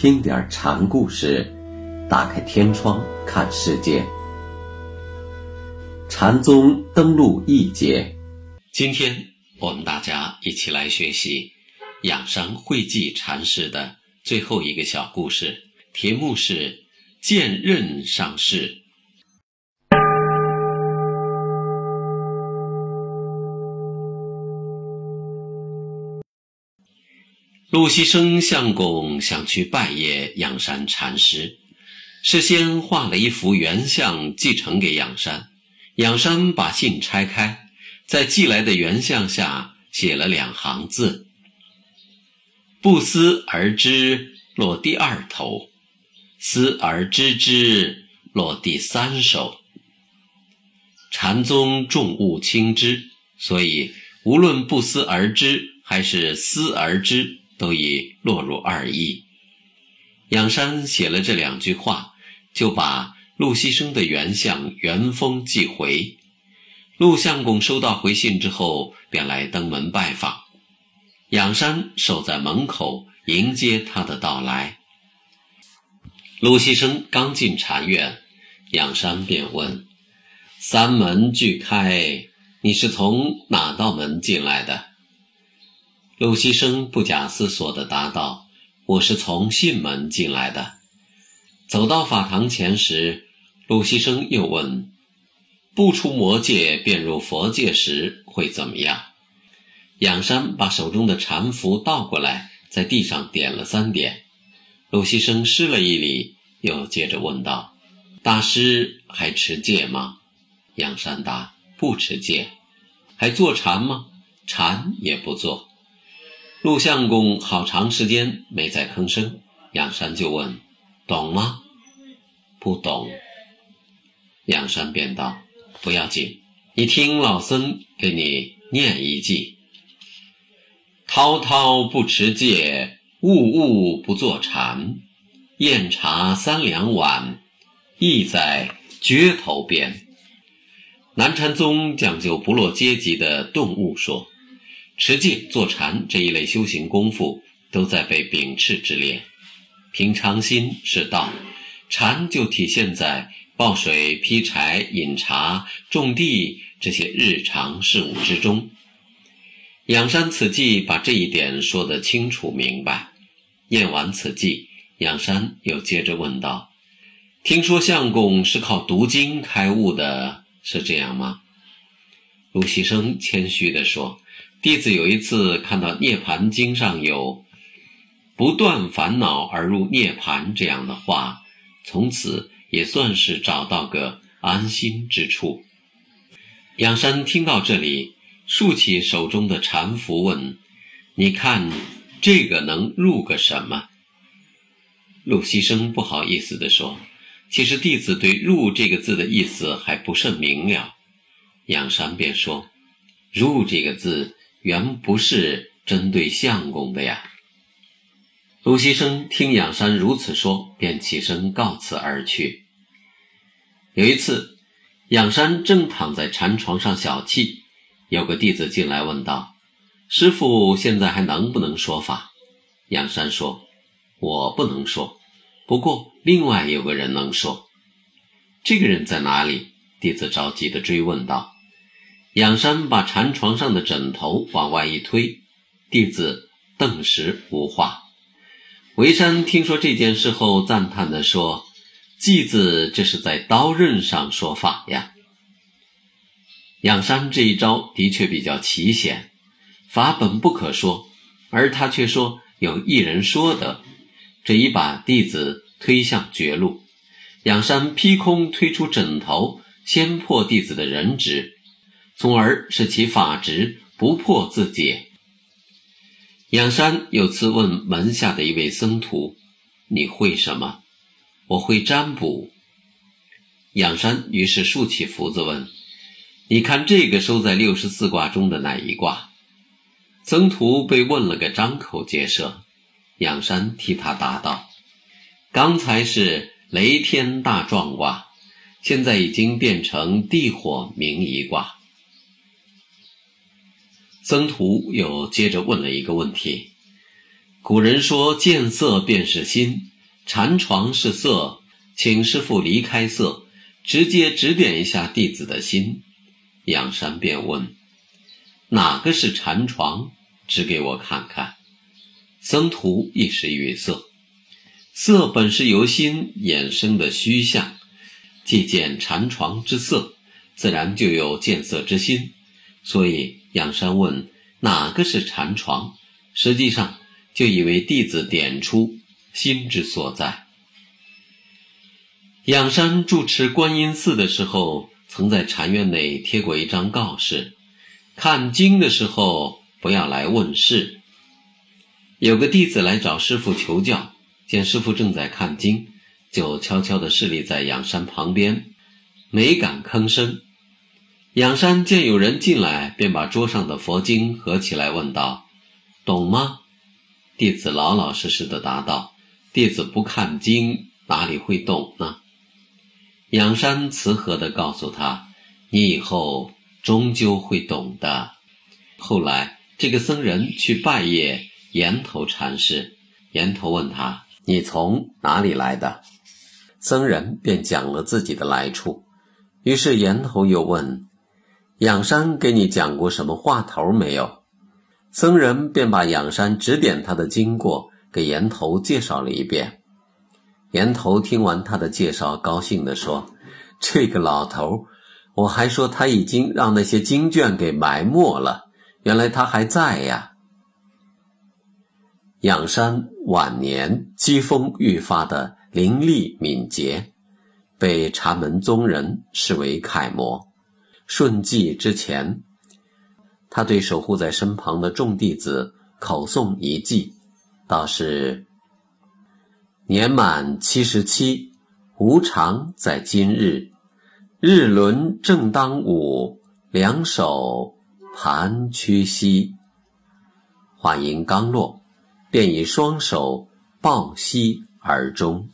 听点禅故事，打开天窗看世界。禅宗登陆一节，今天我们大家一起来学习养生慧寂禅师的最后一个小故事，题目是“剑刃上市”。陆西生相公想去拜谒仰山禅师，事先画了一幅原像寄呈给仰山。仰山把信拆开，在寄来的原像下写了两行字：“不思而知”落第二头，“思而知之”落第三首。禅宗重物轻知，所以无论不思而知还是思而知。都已落入二意。仰山写了这两句话，就把陆西生的原相原封寄回。陆相公收到回信之后，便来登门拜访。仰山守在门口迎接他的到来。陆西生刚进禅院，仰山便问：“三门俱开，你是从哪道门进来的？”陆西生不假思索地答道：“我是从信门进来的。”走到法堂前时，陆西生又问：“不出魔界便入佛界时会怎么样？”仰山把手中的禅符倒过来，在地上点了三点。陆西生施了一礼，又接着问道：“大师还持戒吗？”仰山答：“不持戒。”“还坐禅吗？”“禅也不坐。”陆相公好长时间没再吭声，仰山就问：“懂吗？”“不懂。”仰山便道：“不要紧，你听老僧给你念一记：‘滔滔不持戒，物物不坐禅。宴茶三两碗，意在撅头边。’南禅宗讲究不落阶级的顿悟说。”持戒、坐禅这一类修行功夫，都在被秉持之列。平常心是道，禅就体现在抱水、劈柴、饮茶、种地这些日常事务之中。仰山此记把这一点说得清楚明白。念完此记，仰山又接着问道：“听说相公是靠读经开悟的，是这样吗？”陆西生谦虚地说。弟子有一次看到《涅盘经》上有“不断烦恼而入涅盘”这样的话，从此也算是找到个安心之处。仰山听到这里，竖起手中的禅符问：“你看这个能入个什么？”陆西生不好意思地说：“其实弟子对‘入’这个字的意思还不甚明了。”仰山便说：“入这个字。”原不是针对相公的呀。卢西生听仰山如此说，便起身告辞而去。有一次，仰山正躺在禅床上小憩，有个弟子进来问道：“师傅现在还能不能说法？”仰山说：“我不能说，不过另外有个人能说。”这个人在哪里？弟子着急地追问道。仰山把禅床上的枕头往外一推，弟子顿时无话。维山听说这件事后，赞叹地说：“继子这是在刀刃上说法呀。”仰山这一招的确比较奇险，法本不可说，而他却说有一人说的，这一把弟子推向绝路。仰山劈空推出枕头，先破弟子的人质。从而使其法执不破自解。仰山有次问门下的一位僧徒：“你会什么？”“我会占卜。”仰山于是竖起福子问：“你看这个收在六十四卦中的哪一卦？”僧徒被问了个张口结舌。仰山替他答道：“刚才是雷天大壮卦，现在已经变成地火明夷卦。”僧徒又接着问了一个问题：“古人说见色便是心，禅床是色，请师傅离开色，直接指点一下弟子的心。仰山便问：“哪个是禅床？指给我看看。”僧徒一时语塞。色本是由心衍生的虚相，既见禅床之色，自然就有见色之心。所以仰山问哪个是禅床，实际上就以为弟子点出心之所在。仰山住持观音寺的时候。曾在禅院内贴过一张告示：看经的时候不要来问事。有个弟子来找师傅求教，见师傅正在看经，就悄悄地侍立在仰山旁边，没敢吭声。仰山见有人进来，便把桌上的佛经合起来，问道：“懂吗？”弟子老老实实的答道：“弟子不看经，哪里会懂呢？”仰山慈和地告诉他：“你以后终究会懂的。”后来，这个僧人去拜谒岩头禅师，岩头问他：“你从哪里来的？”僧人便讲了自己的来处。于是岩头又问：“仰山给你讲过什么话头没有？”僧人便把仰山指点他的经过给岩头介绍了一遍。岩头听完他的介绍，高兴地说：“这个老头，我还说他已经让那些经卷给埋没了，原来他还在呀。”仰山晚年机锋愈发的凌厉敏捷，被禅门宗人视为楷模。顺寂之前，他对守护在身旁的众弟子口诵一记，道是。年满七十七，无常在今日。日轮正当午，两手盘屈膝。话音刚落，便以双手抱膝而终。